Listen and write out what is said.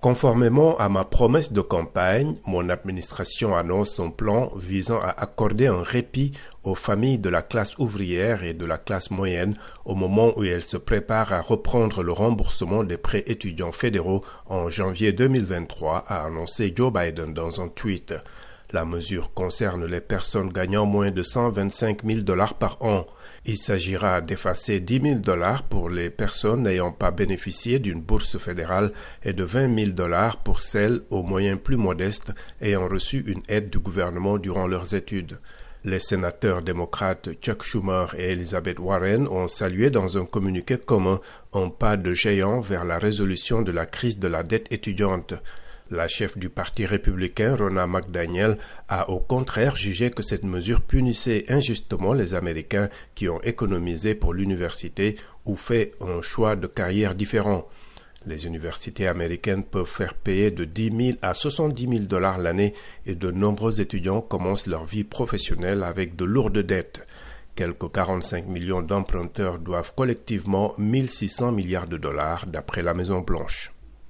Conformément à ma promesse de campagne, mon administration annonce son plan visant à accorder un répit aux familles de la classe ouvrière et de la classe moyenne au moment où elles se préparent à reprendre le remboursement des prêts étudiants fédéraux en janvier 2023, a annoncé Joe Biden dans un tweet. La mesure concerne les personnes gagnant moins de 125 000 dollars par an. Il s'agira d'effacer 10 000 dollars pour les personnes n'ayant pas bénéficié d'une bourse fédérale et de 20 000 dollars pour celles aux moyens plus modestes ayant reçu une aide du gouvernement durant leurs études. Les sénateurs démocrates Chuck Schumer et Elizabeth Warren ont salué dans un communiqué commun un pas de géant vers la résolution de la crise de la dette étudiante. La chef du Parti républicain, Rona McDaniel, a au contraire jugé que cette mesure punissait injustement les Américains qui ont économisé pour l'université ou fait un choix de carrière différent. Les universités américaines peuvent faire payer de 10 000 à 70 000 dollars l'année et de nombreux étudiants commencent leur vie professionnelle avec de lourdes dettes. Quelques 45 millions d'emprunteurs doivent collectivement 1600 milliards de dollars d'après la Maison Blanche.